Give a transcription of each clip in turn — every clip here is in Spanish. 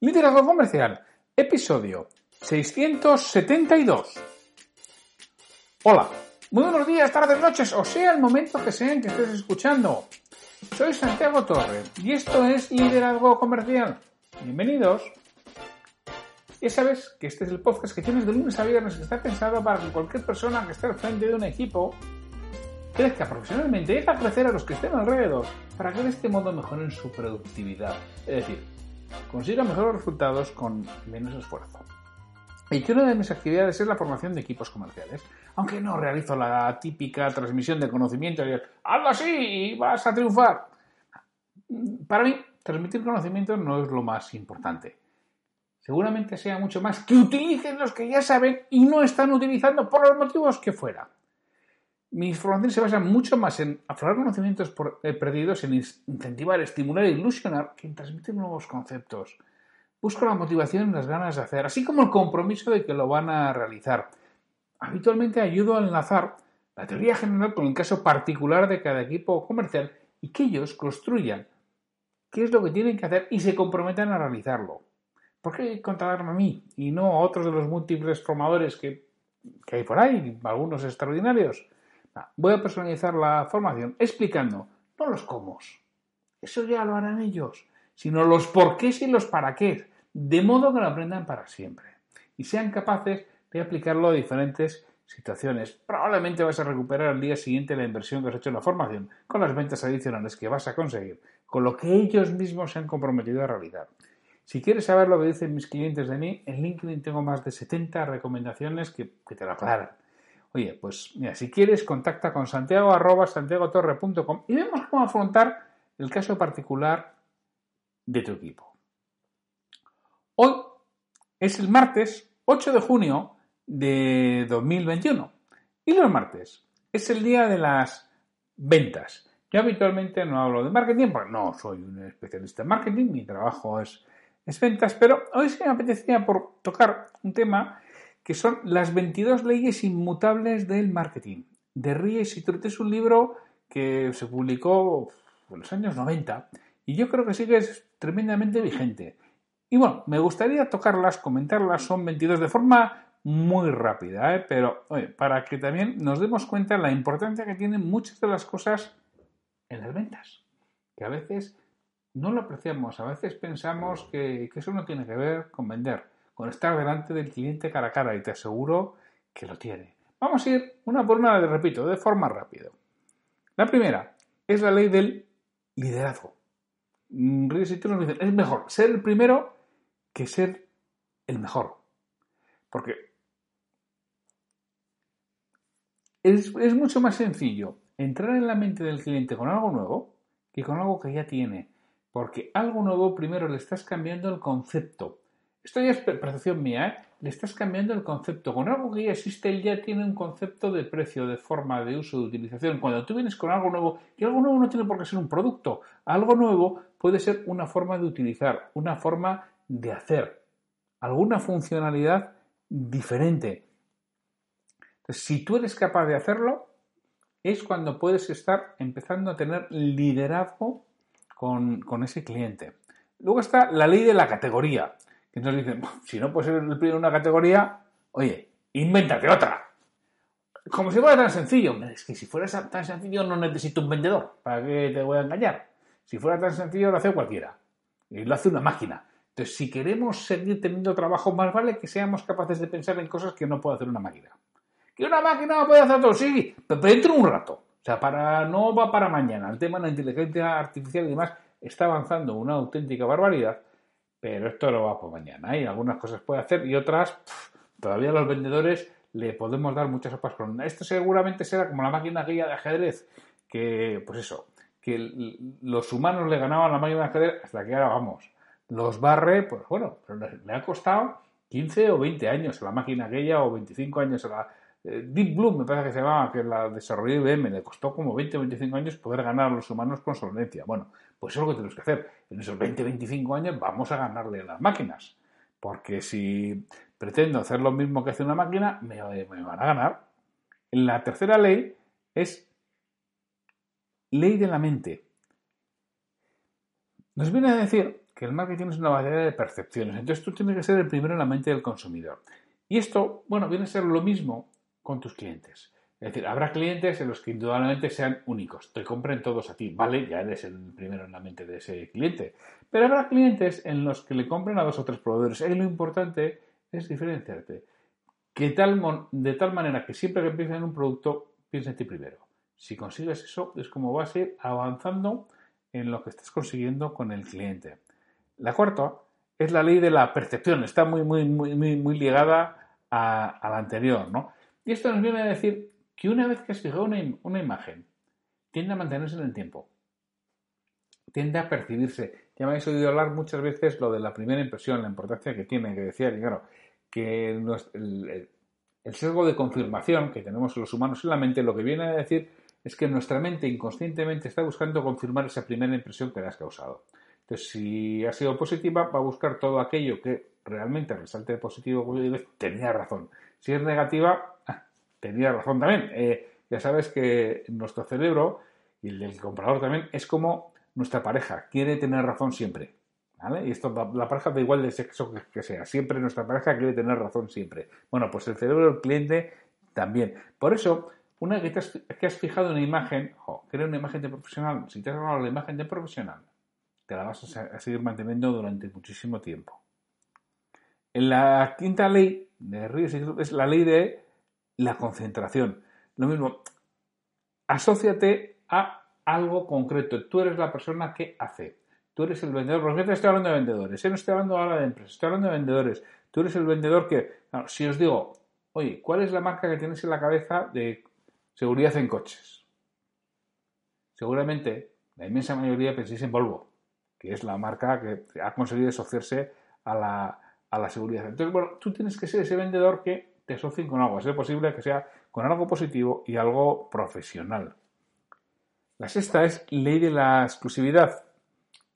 Liderazgo Comercial, episodio 672. Hola, muy buenos días, tardes, noches, o sea el momento que sea en que estés escuchando. Soy Santiago Torre y esto es Liderazgo Comercial. Bienvenidos. Ya sabes que este es el podcast que tienes de lunes a viernes que está pensado para que cualquier persona que esté al frente de un equipo crezca profesionalmente y haga crecer a los que estén alrededor para que de este modo mejoren su productividad. Es decir, consiga mejores resultados con menos esfuerzo. Y que una de mis actividades es la formación de equipos comerciales. Aunque no realizo la típica transmisión de conocimiento y hazlo así y vas a triunfar. Para mí, transmitir conocimiento no es lo más importante. Seguramente sea mucho más que utilicen los que ya saben y no están utilizando por los motivos que fuera. Mis formaciones se basan mucho más en aflorar conocimientos eh, perdidos, en incentivar, estimular e ilusionar que en transmitir nuevos conceptos. Busco la motivación y las ganas de hacer, así como el compromiso de que lo van a realizar. Habitualmente ayudo a enlazar la teoría general con el caso particular de cada equipo comercial y que ellos construyan qué es lo que tienen que hacer y se comprometan a realizarlo. ¿Por qué contratarme a mí y no a otros de los múltiples formadores que hay por ahí, algunos extraordinarios? Voy a personalizar la formación explicando no los cómo, eso ya lo harán ellos, sino los porqués y los para qué, de modo que lo aprendan para siempre y sean capaces de aplicarlo a diferentes situaciones. Probablemente vas a recuperar al día siguiente la inversión que has hecho en la formación con las ventas adicionales que vas a conseguir, con lo que ellos mismos se han comprometido a realizar. Si quieres saber lo que dicen mis clientes de mí, en LinkedIn tengo más de 70 recomendaciones que, te lo aclaran. Pues mira, si quieres, contacta con santiago arroba santiagotorre.com y vemos cómo afrontar el caso particular de tu equipo. Hoy es el martes 8 de junio de 2021 y los martes es el día de las ventas. Yo habitualmente no hablo de marketing porque no soy un especialista en marketing, mi trabajo es, es ventas, pero hoy sí me apetecía por tocar un tema que son las 22 leyes inmutables del marketing. De Ries y Trut es un libro que se publicó en los años 90 y yo creo que sigue tremendamente vigente. Y bueno, me gustaría tocarlas, comentarlas, son 22 de forma muy rápida, ¿eh? pero para que también nos demos cuenta de la importancia que tienen muchas de las cosas en las ventas, que a veces no lo apreciamos, a veces pensamos que, que eso no tiene que ver con vender con estar delante del cliente cara a cara y te aseguro que lo tiene. Vamos a ir una por una, le repito, de forma rápida. La primera es la ley del liderazgo. Mm, Ríos y nos dicen, es mejor ser el primero que ser el mejor. Porque es, mucho más sencillo entrar en la mente del cliente con algo nuevo que con algo que ya tiene. Porque algo nuevo primero le estás cambiando el concepto. Esto ya es percepción mía, ¿eh? Le estás cambiando el concepto. Con algo que ya existe, él ya tiene un concepto de precio, de forma, de uso, de utilización. Cuando tú vienes con algo nuevo, y algo nuevo no tiene por qué ser un producto, algo nuevo puede ser una forma de utilizar, una forma de hacer, alguna funcionalidad diferente. Si tú eres capaz de hacerlo, es cuando puedes estar empezando a tener liderazgo con ese cliente. Luego está la ley de la categoría nos dicen, si no puedes ser el primero en una categoría, oye, invéntate otra. Como si fuera tan sencillo. Es que si fuera tan sencillo no necesito un vendedor. ¿Para qué te voy a engañar? Si fuera tan sencillo lo hace cualquiera. Y lo hace una máquina. Entonces, si queremos seguir teniendo trabajo, más vale que seamos capaces de pensar en cosas que no puede hacer una máquina. ¿Que una máquina puede hacer todo? Sí, pero dentro de un rato. O sea, para, no va para mañana. El tema de la inteligencia artificial y demás está avanzando una auténtica barbaridad pero esto lo va por mañana. Y algunas cosas puede hacer y otras, todavía los vendedores le podemos dar muchas sopas con. Esto seguramente será como la máquina guía de ajedrez, que, pues eso, que los humanos le ganaban a la máquina de ajedrez hasta que ahora vamos. Los barre, pues bueno, pero le, ha costado 15 o 20 años a la máquina aquella o 25 años a la eh, Deep Blue, me parece que se llamaba, que la desarrolló IBM, le costó como 20 o 25 años poder ganar a los humanos con solvencia. Bueno, pues es lo que tenemos que hacer. En esos 20 25 años vamos a ganarle a las máquinas. Porque si pretendo hacer lo mismo que hace una máquina, me, van a ganar. La tercera ley es ley de la mente. Nos viene a decir que el marketing es una variedad de percepciones. Entonces tú tienes que ser el primero en la mente del consumidor. Y esto, bueno, viene a ser lo mismo con tus clientes. Es decir, habrá clientes en los que indudablemente sean únicos, te compren todos a ti, ¿vale? Ya eres el primero en la mente de ese cliente. Pero habrá clientes en los que le compren a dos o tres proveedores. Y lo importante es diferenciarte. Que tal, de tal manera que siempre que pienses en un producto, piensa en ti primero. Si consigues eso, es como vas a ir avanzando en lo que estás consiguiendo con el cliente. La cuarta es la ley de la percepción. Está muy, muy, muy, muy, ligada a, la anterior, ¿no? Y esto nos viene a decir que una vez que has fijado una, imagen, tiende a mantenerse en el tiempo. Tiende a percibirse. Ya me habéis oído hablar muchas veces lo de la primera impresión, la importancia que tiene, que decía, claro, que el, el sesgo de confirmación que tenemos los humanos en la mente lo que viene a decir es que nuestra mente inconscientemente está buscando confirmar esa primera impresión que le has causado. Entonces, si ha sido positiva, va a buscar todo aquello que realmente resalte positivo, tenía razón. Si es negativa, tenía razón también. Eh, ya sabes que nuestro cerebro y el del comprador también es como nuestra pareja, quiere tener razón siempre. Y esto, la, pareja da igual de sexo que, sea, siempre nuestra pareja quiere tener razón siempre. Bueno, pues el cerebro del cliente también. Por eso, una que, has, que has fijado una imagen, o crea una imagen de profesional, si te has ganado la imagen de profesional, te la vas a, seguir manteniendo durante muchísimo tiempo. En la quinta ley de Ríos es la ley de la concentración. Lo mismo, asóciate a algo concreto. Tú eres la persona que hace. Tú eres el vendedor. Porque te estoy hablando de vendedores. ¿eh? No estoy hablando ahora de empresas. Estoy hablando de vendedores. Tú eres el vendedor que. si os digo, oye, ¿cuál es la marca que tienes en la cabeza de seguridad en coches? Seguramente la inmensa mayoría penséis en Volvo, que es la marca que ha conseguido asociarse a la, a la seguridad. Entonces, bueno, tú tienes que ser ese vendedor que te asocien con algo. Es posible que sea con algo positivo y algo profesional. La sexta es ley de la exclusividad.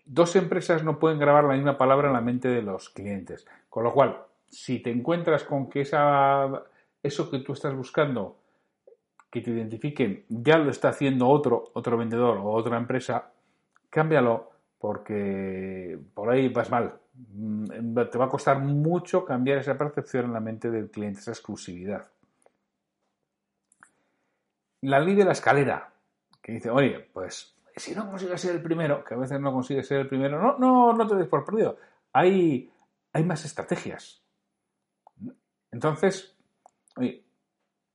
Dos empresas no pueden grabar la misma palabra en la mente de los clientes. Con lo cual, si te encuentras con que esa, eso que tú estás buscando, que te identifiquen, ya lo está haciendo otro, otro vendedor o otra empresa, cámbialo porque por ahí vas mal. Mm, te va a costar mucho cambiar esa percepción en la mente del cliente, esa exclusividad. La ley de la escalera, que dice, oye, pues si no consigues ser el primero, que a veces no consigues ser el primero, no, no, no te des por perdido. Hay, hay más estrategias. Entonces, oye,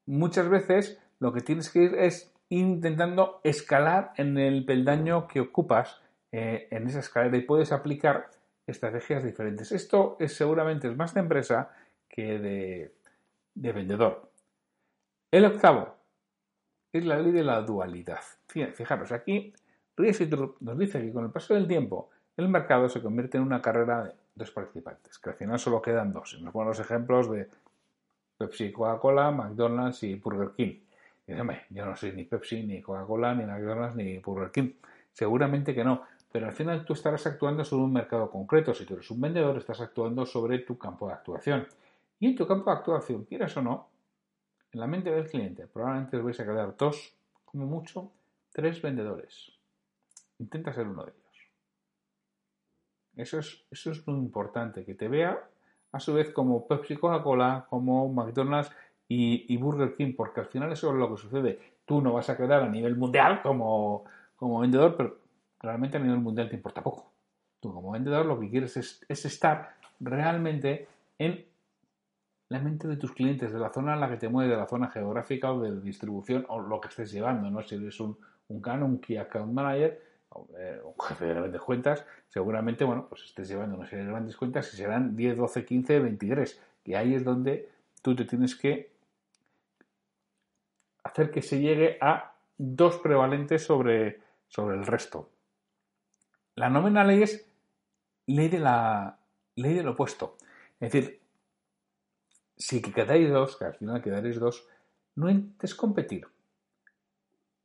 muchas veces lo que tienes que ir es intentando escalar en el peldaño que ocupas eh, en esa escalera y puedes aplicar estrategias diferentes. Esto es seguramente es más de empresa que de, de vendedor. El octavo es la ley de la dualidad. Fijaros, aquí Riesitrup nos dice que con el paso del tiempo el mercado se convierte en una carrera de dos participantes, que al final solo quedan dos. Nos ponen los ejemplos de Pepsi, Coca-Cola, McDonald's y Burger King. Dice, yo no soy ni Pepsi, ni Coca-Cola, ni McDonald's, ni Burger King. Seguramente que no, pero al final tú estarás actuando sobre un mercado concreto. Si tú eres un vendedor, estás actuando sobre tu campo de actuación. Y en tu campo de actuación, quieras o no, en la mente del cliente, probablemente os vais a quedar dos, como mucho, tres vendedores. Intenta ser uno de ellos. Eso es, eso es muy importante, que te vea a su vez como Pepsi Coca-Cola, como McDonald's y, Burger King, porque al final eso es lo que sucede. Tú no vas a quedar a nivel mundial como, como vendedor, pero realmente a nivel mundial te importa poco. Tú como vendedor lo que quieres es, es estar realmente en la mente de tus clientes, de la zona en la que te mueves, de la zona geográfica o de distribución o lo que estés llevando, ¿no? Si eres un, un Canon, un Key Account Manager, eh, un jefe de grandes cuentas, seguramente, bueno, pues estés llevando una serie de grandes cuentas y serán 10, 12, 15, 23. Y ahí es donde tú te tienes que hacer que se llegue a dos prevalentes sobre, sobre el resto. La novena ley es ley de la ley del opuesto. Es decir, si quedáis dos, que al final quedaréis dos, no intentes competir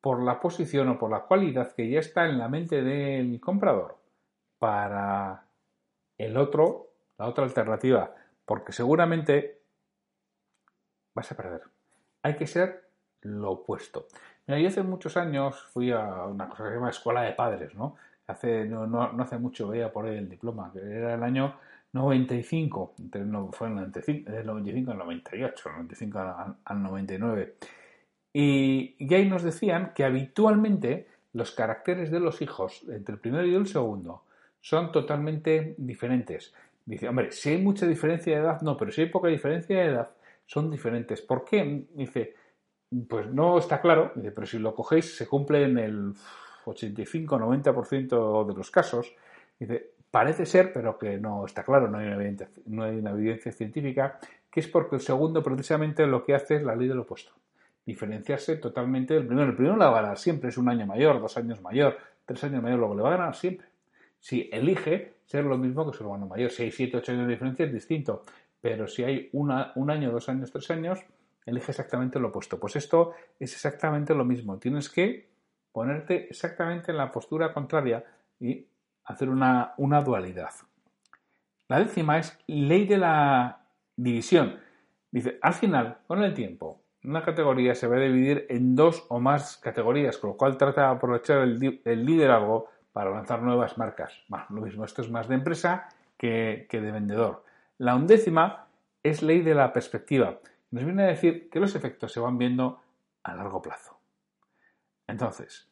por la posición o por la cualidad que ya está en la mente del comprador para el otro, la otra alternativa, porque seguramente vas a perder. Hay que ser lo opuesto. Yo hace muchos años fui a una cosa que se llama escuela de padres, ¿no? Hace, no, no, hace mucho veía por ahí el diploma, que era el año 95, entre, no, fue el 95, del 95 al 98, 95 al, al 99. Y, y ahí nos decían que habitualmente los caracteres de los hijos entre el primero y el segundo son totalmente diferentes. Dice, hombre, si hay mucha diferencia de edad, no, pero si hay poca diferencia de edad, son diferentes. ¿Por qué? Dice, pues no está claro, dice, pero si lo cogéis se cumple en el 85-90% de los casos. Dice, parece ser, pero que no está claro, no hay, una evidencia, no hay evidencia científica, que es porque el segundo precisamente lo que hace es la ley del opuesto. Diferenciarse totalmente del primero. El primero la va a ganar siempre, es un año mayor, dos años mayor, tres años mayor, luego le va a ganar siempre. Si elige ser lo mismo que su hermano mayor, si hay siete, ocho años de diferencia es distinto, pero si hay una, un año, dos años, tres años, elige exactamente lo opuesto. Pues esto es exactamente lo mismo. Tienes que ponerte exactamente en la postura contraria y hacer una, una dualidad. La décima es ley de la división. Dice, al final, con el tiempo, una categoría se va a dividir en dos o más categorías, con lo cual trata de aprovechar el, el liderazgo para lanzar nuevas marcas. Bueno, lo mismo, esto es más de empresa que, que de vendedor. La undécima es ley de la perspectiva. Nos viene a decir que los efectos se van viendo a largo plazo. Entonces,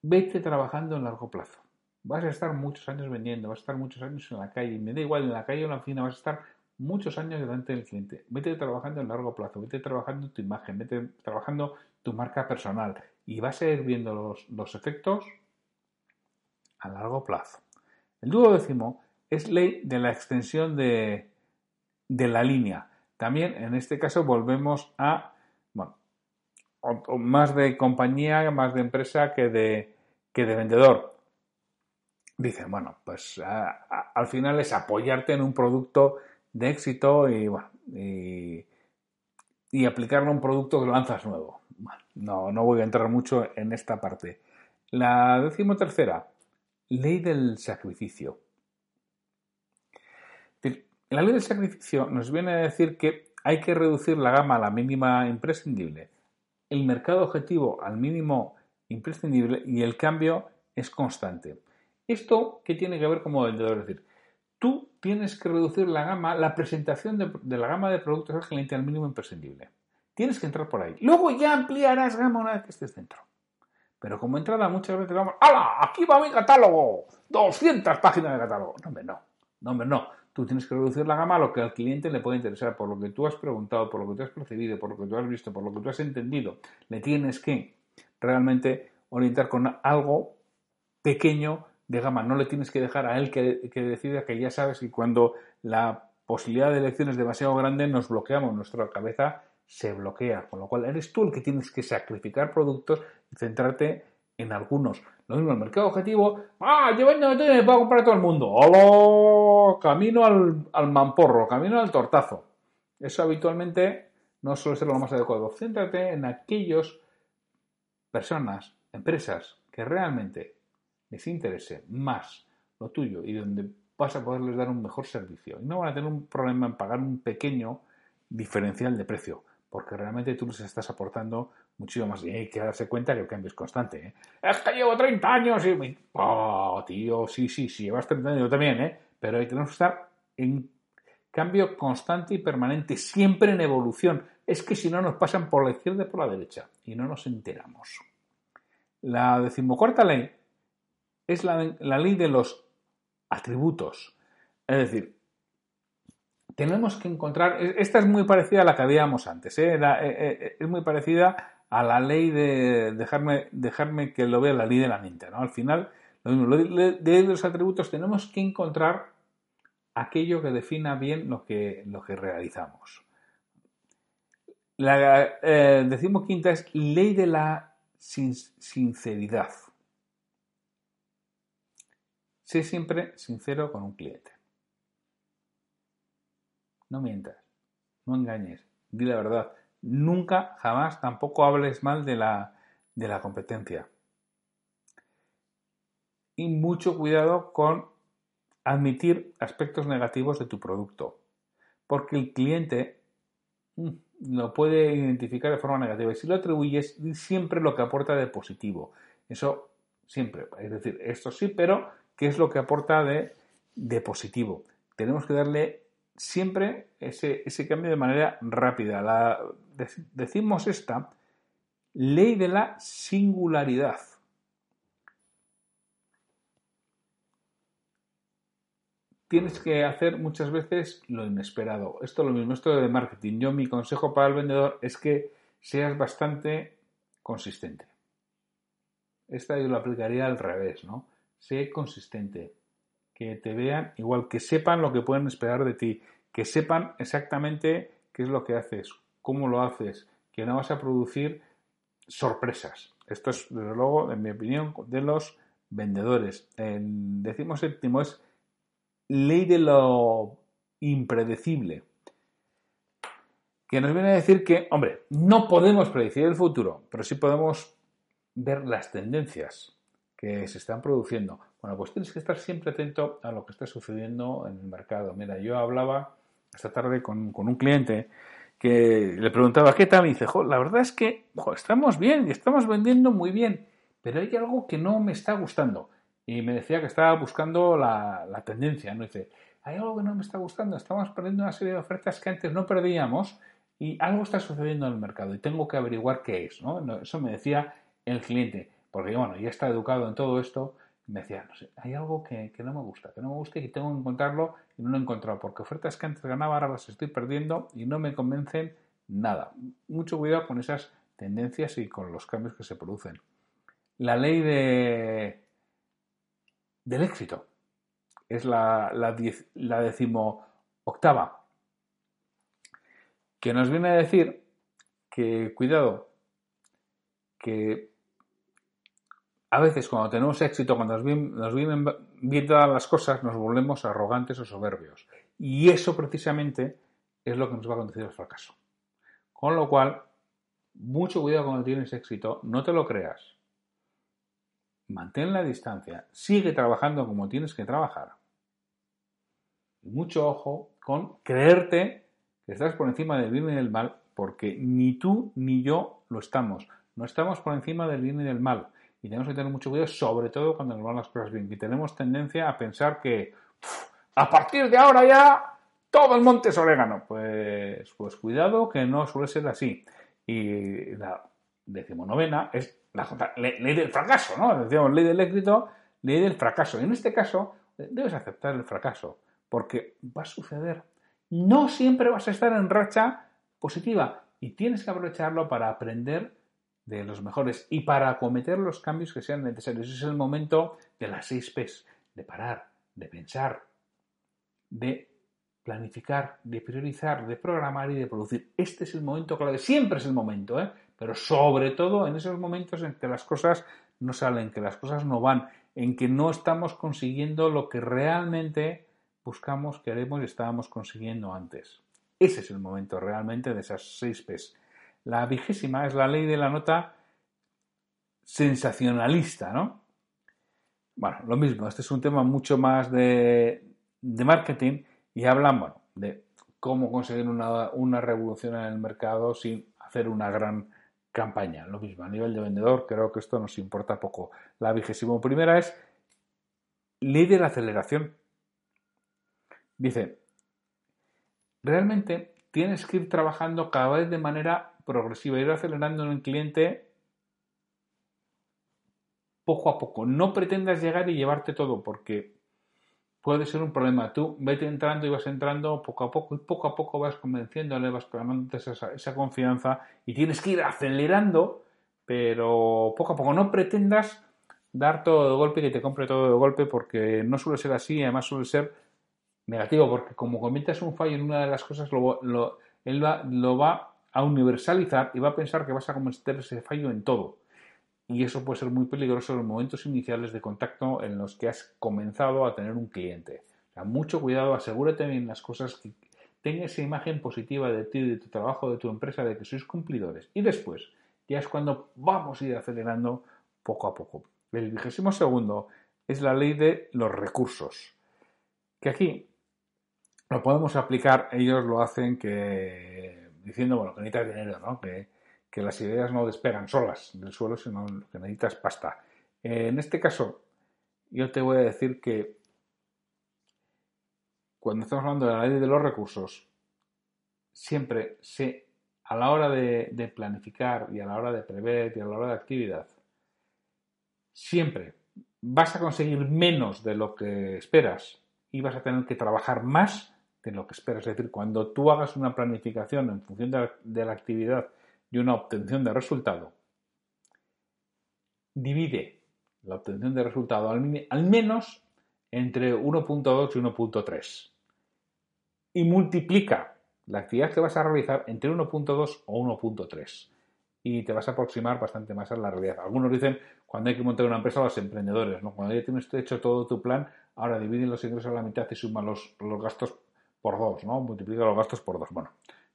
vete trabajando en largo plazo. Vas a estar muchos años vendiendo, vas a estar muchos años en la calle. Me da igual en la calle o en la oficina, vas a estar muchos años delante del cliente. Vete trabajando en largo plazo, vete trabajando tu imagen, vete trabajando tu marca personal y vas a ir viendo los, los efectos a largo plazo. El duodécimo es ley de la extensión de, de la línea. También en este caso volvemos a, más de compañía, más de empresa que de, que de vendedor. Dicen, bueno, pues al final es apoyarte en un producto de éxito y, bueno, y, aplicarlo a un producto que lanzas nuevo. no, no voy a entrar mucho en esta parte. La decimotercera, ley del sacrificio. La ley del sacrificio nos viene a decir que hay que reducir la gama a la mínima imprescindible, el mercado objetivo al mínimo imprescindible y el cambio es constante. ¿Esto qué tiene que ver como vendedor? Es decir, tú tienes que reducir la gama, la presentación de, la gama de productos al cliente al mínimo imprescindible. Tienes que entrar por ahí. Luego ya ampliarás gama una vez que estés dentro. Pero como entrada muchas veces vamos, ¡hala! Aquí va mi catálogo. 200 páginas de catálogo. No, hombre, no. No, hombre, no. Tú tienes que reducir la gama a lo que al cliente le puede interesar, por lo que tú has preguntado, por lo que tú has percibido, por lo que tú has visto, por lo que tú has entendido. Le tienes que realmente orientar con algo pequeño de gama. No le tienes que dejar a él que, que decida que ya sabes que cuando la posibilidad de elección es demasiado grande nos bloqueamos, nuestra cabeza se bloquea, con lo cual eres tú el que tienes que sacrificar productos y centrarte en algunos. Lo mismo el mercado objetivo, ah, yo vendo me puedo comprar a todo el mundo. ¡Hola! Camino al, al mamporro, camino al tortazo. Eso habitualmente no suele ser lo más adecuado. Céntrate en aquellas personas, empresas que realmente les interese más lo tuyo y donde vas a poderles dar un mejor servicio. Y no van a tener un problema en pagar un pequeño diferencial de precio porque realmente tú les estás aportando muchísimo más. Y hay que darse cuenta que el cambio es constante. ¿eh? Es que llevo 30 años y... Oh, tío, sí, sí, sí, llevas 30 años, yo también, ¿eh? Pero hay que estar en cambio constante y permanente, siempre en evolución. Es que si no nos pasan por la izquierda y por la derecha y no nos enteramos. La decimocuarta ley es la, la ley de los atributos. Es decir, tenemos que encontrar, e, esta es muy parecida a la que habíamos antes, ¿eh? Eh, eh, es muy parecida a la ley de dejarme, dejarme que lo vea la ley de la mente. ¿no? Al final, lo mismo, de los atributos tenemos que encontrar aquello que defina bien lo que, lo que realizamos. La decimoquinta es ley de la sinceridad. Sé siempre sincero con un cliente. No mientas, no engañes, di la verdad. Nunca, jamás, tampoco hables mal de la, de la competencia. Y mucho cuidado con admitir aspectos negativos de tu producto, porque el cliente mm, lo puede identificar de forma negativa y si lo atribuyes, siempre lo que aporta de positivo. Eso siempre. Es decir, esto sí, pero ¿qué es lo que aporta de, de positivo? Tenemos que darle siempre ese, ese cambio de manera rápida. La, decimos esta ley de la singularidad. Tienes que hacer muchas veces lo inesperado. Esto es lo mismo, esto de marketing. Yo mi consejo para el vendedor es que seas bastante consistente. Esta yo lo aplicaría al revés, ¿no? Sé consistente. Que te vean, igual que sepan lo que pueden esperar de ti, que sepan exactamente qué es lo que haces, cómo lo haces, que no vas a producir sorpresas. Esto es, desde luego, en mi opinión, de los vendedores. En decimos séptimo es ley de lo impredecible. Que nos viene a decir que, hombre, no podemos predecir el futuro, pero sí podemos ver las tendencias que se están produciendo. Bueno, pues tienes que estar siempre atento a lo que está sucediendo en el mercado. Mira, yo hablaba esta tarde con, un cliente que le preguntaba qué tal y dice, la verdad es que estamos bien y estamos vendiendo muy bien, pero hay algo que no me está gustando. Y me decía que estaba buscando la, tendencia, ¿no? Dice, hay algo que no me está gustando, estamos perdiendo una serie de ofertas que antes no perdíamos y algo está sucediendo en el mercado y tengo que averiguar qué es, ¿no? Eso me decía el cliente, porque bueno, ya está educado en todo esto, me decía, no sé, hay algo que, no me gusta, que no me gusta y que tengo que encontrarlo y no lo he encontrado, porque ofertas que antes ganaba ahora las estoy perdiendo y no me convencen nada. Mucho cuidado con esas tendencias y con los cambios que se producen. La ley de, del éxito es la, la, la decimo octava, que nos viene a decir que, cuidado, que a veces cuando tenemos éxito, cuando nos vienen, bien todas las cosas, nos volvemos arrogantes o soberbios. Y eso precisamente es lo que nos va a conducir al fracaso. Con lo cual, mucho cuidado cuando tienes éxito, no te lo creas. Mantén la distancia, sigue trabajando como tienes que trabajar. Y mucho ojo con creerte que estás por encima del bien y del mal, porque ni tú ni yo lo estamos. No estamos por encima del bien y del mal. Y tenemos que tener mucho cuidado, sobre todo cuando nos van las cosas bien. Y tenemos tendencia a pensar que a partir de ahora ya todo el monte es orégano. Pues, pues cuidado que no suele ser así. Y la decimonovena es la ley, del fracaso, ¿no? Decíamos ley del éxito, ley del fracaso. Y en este caso debes aceptar el fracaso, porque va a suceder. No siempre vas a estar en racha positiva y tienes que aprovecharlo para aprender de los mejores y para acometer los cambios que sean necesarios. Es el momento de las seis P's, de parar, de pensar, de planificar, de priorizar, de programar y de producir. Este es el momento clave, siempre es el momento, ¿eh? pero sobre todo en esos momentos en que las cosas no salen, que las cosas no van, en que no estamos consiguiendo lo que realmente buscamos, queremos y estábamos consiguiendo antes. Ese es el momento realmente de esas seis P's. La vigésima es la ley de la nota sensacionalista, ¿no? Bueno, lo mismo, este es un tema mucho más de, marketing y hablan, de cómo conseguir una, una, revolución en el mercado sin hacer una gran campaña. Lo mismo, a nivel de vendedor, creo que esto nos importa poco. La vigésima primera es ley de la aceleración. Dice, realmente tienes que ir trabajando cada vez de manera progresiva, ir acelerando en el cliente poco a poco. No pretendas llegar y llevarte todo, porque puede ser un problema. Tú vete entrando y vas entrando poco a poco y poco a poco vas convenciéndole, vas ganándote esa, esa confianza y tienes que ir acelerando, pero poco a poco. No pretendas dar todo de golpe y que te compre todo de golpe, porque no suele ser así, además suele ser negativo, porque como cometas un fallo en una de las cosas, lo, él va, lo va a universalizar y va a pensar que vas a cometer ese fallo en todo. Y eso puede ser muy peligroso en los momentos iniciales de contacto en los que has comenzado a tener un cliente. Mucho cuidado, asegúrate bien las cosas, que tenga esa imagen positiva de ti, de tu trabajo, de tu empresa, de que sois cumplidores. Y después, ya es cuando vamos a ir acelerando poco a poco. El vigésimo segundo es la ley de los recursos. Que aquí lo podemos aplicar, ellos lo hacen que diciendo, bueno, que necesitas dinero, ¿no? Que, las ideas no despegan solas del suelo, sino que necesitas pasta. en este caso, yo te voy a decir que cuando estamos hablando de la ley de los recursos, siempre se, a la hora de, planificar y a la hora de prever y a la hora de actividad, siempre vas a conseguir menos de lo que esperas y vas a tener que trabajar más de lo que esperas. Es decir, cuando tú hagas una planificación en función de la actividad y una obtención de resultado, divide la obtención de resultado al, menos entre 1.2 y 1.3 y multiplica la actividad que vas a realizar entre 1.2 o 1.3 y te vas a aproximar bastante más a la realidad. Algunos dicen cuando hay que montar una empresa a los emprendedores, ¿no? cuando ya tienes hecho todo tu plan, ahora divide los ingresos a la mitad y suma los, los gastos por dos, ¿no? multiplica los gastos por dos. Bueno,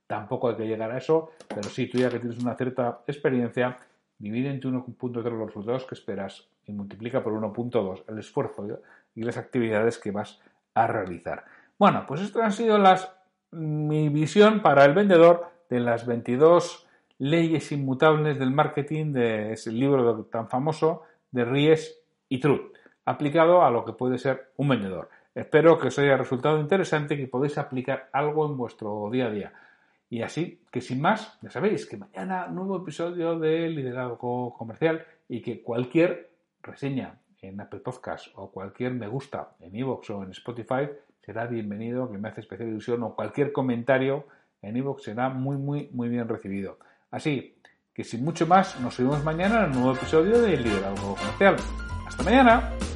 tampoco hay que llegar a eso, pero sí, tú ya que tienes una cierta experiencia, divide entre 1.3 los resultados que esperas y multiplica por 1.2 el esfuerzo y las actividades que vas a realizar. Bueno, pues esto ha sido las, mi visión para el vendedor de las 22 leyes inmutables del marketing de ese libro tan famoso de Ries y Truth, aplicado a lo que puede ser un vendedor. Espero que os haya resultado interesante y que podáis aplicar algo en vuestro día a día. Y así que sin más, ya sabéis que mañana nuevo episodio de Liderazgo Comercial y que cualquier reseña en Apple Podcast o cualquier me gusta en iVoox o en Spotify será bienvenido, que me hace especial ilusión, o cualquier comentario en iVoox será muy, muy, muy bien recibido. Así que sin mucho más, nos vemos mañana en un nuevo episodio de Liderazgo Comercial. ¡Hasta mañana!